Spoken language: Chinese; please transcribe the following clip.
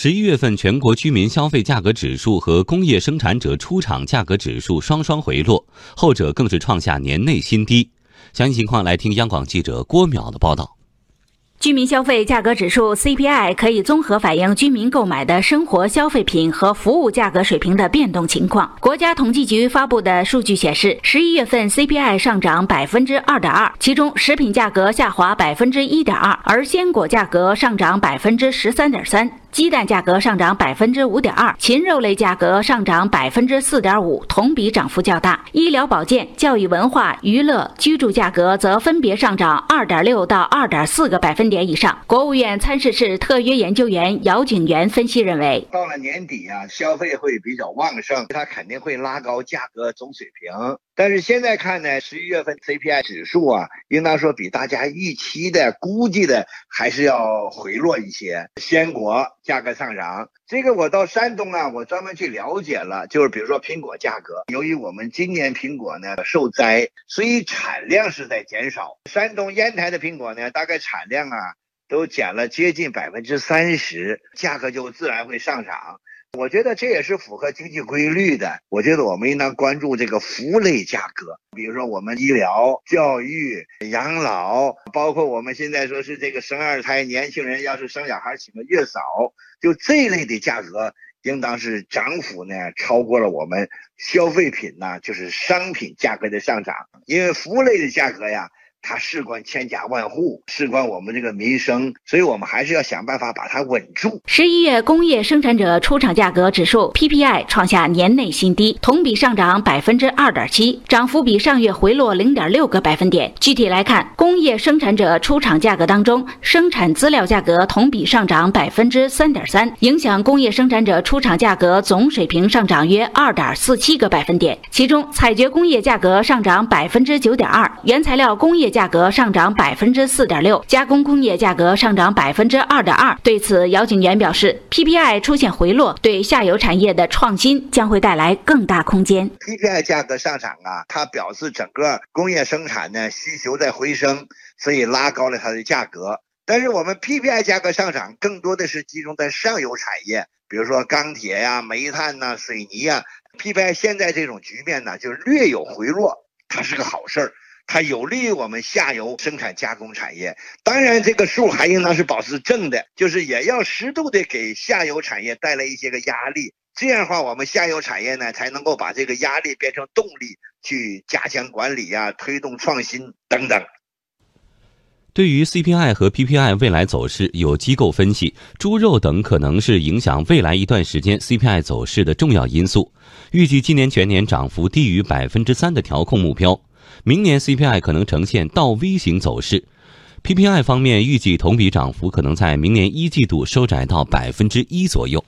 十一月份全国居民消费价格指数和工业生产者出厂价格指数双双回落，后者更是创下年内新低。详细情况来听央广记者郭淼的报道。居民消费价格指数 CPI 可以综合反映居民购买的生活消费品和服务价格水平的变动情况。国家统计局发布的数据显示，十一月份 CPI 上涨百分之二点二，其中食品价格下滑百分之一点二，而鲜果价格上涨百分之十三点三。鸡蛋价格上涨百分之五点二，禽肉类价格上涨百分之四点五，同比涨幅较大。医疗保健、教育文化、娱乐、居住价格则分别上涨二点六到二点四个百分点以上。国务院参事室特约研究员姚景元分析认为，到了年底啊，消费会比较旺盛，它肯定会拉高价格总水平。但是现在看呢，十一月份 CPI 指数啊，应当说比大家预期的估计的还是要回落一些。鲜果价格上涨，这个我到山东啊，我专门去了解了，就是比如说苹果价格，由于我们今年苹果呢受灾，所以产量是在减少。山东烟台的苹果呢，大概产量啊都减了接近百分之三十，价格就自然会上涨。我觉得这也是符合经济规律的。我觉得我们应当关注这个服务类价格，比如说我们医疗、教育、养老，包括我们现在说是这个生二胎，年轻人要是生小孩请个月嫂，就这一类的价格，应当是涨幅呢超过了我们消费品呢，就是商品价格的上涨，因为服务类的价格呀。它事关千家万户，事关我们这个民生，所以我们还是要想办法把它稳住。十一月工业生产者出厂价格指数 PPI 创下年内新低，同比上涨百分之二点七，涨幅比上月回落零点六个百分点。具体来看，工业生产者出厂价格当中，生产资料价格同比上涨百分之三点三，影响工业生产者出厂价格总水平上涨约二点四七个百分点。其中，采掘工业价格上涨百分之九点二，原材料工业。价格上涨百分之四点六，加工工业价格上涨百分之二点二。对此，姚景元表示，PPI 出现回落，对下游产业的创新将会带来更大空间。PPI 价格上涨啊，它表示整个工业生产呢需求在回升，所以拉高了它的价格。但是我们 PPI 价格上涨更多的是集中在上游产业，比如说钢铁呀、煤炭呐、水泥呀。PPI 现在这种局面呢，就略有回落，它是个好事儿。它有利于我们下游生产加工产业，当然这个数还应当是保持正的，就是也要适度的给下游产业带来一些个压力，这样的话我们下游产业呢才能够把这个压力变成动力，去加强管理呀，推动创新等等。对于 CPI 和 PPI 未来走势，有机构分析，猪肉等可能是影响未来一段时间 CPI 走势的重要因素，预计今年全年涨幅低于百分之三的调控目标。明年 CPI 可能呈现倒 V 型走势，PPI 方面预计同比涨幅可能在明年一季度收窄到百分之一左右。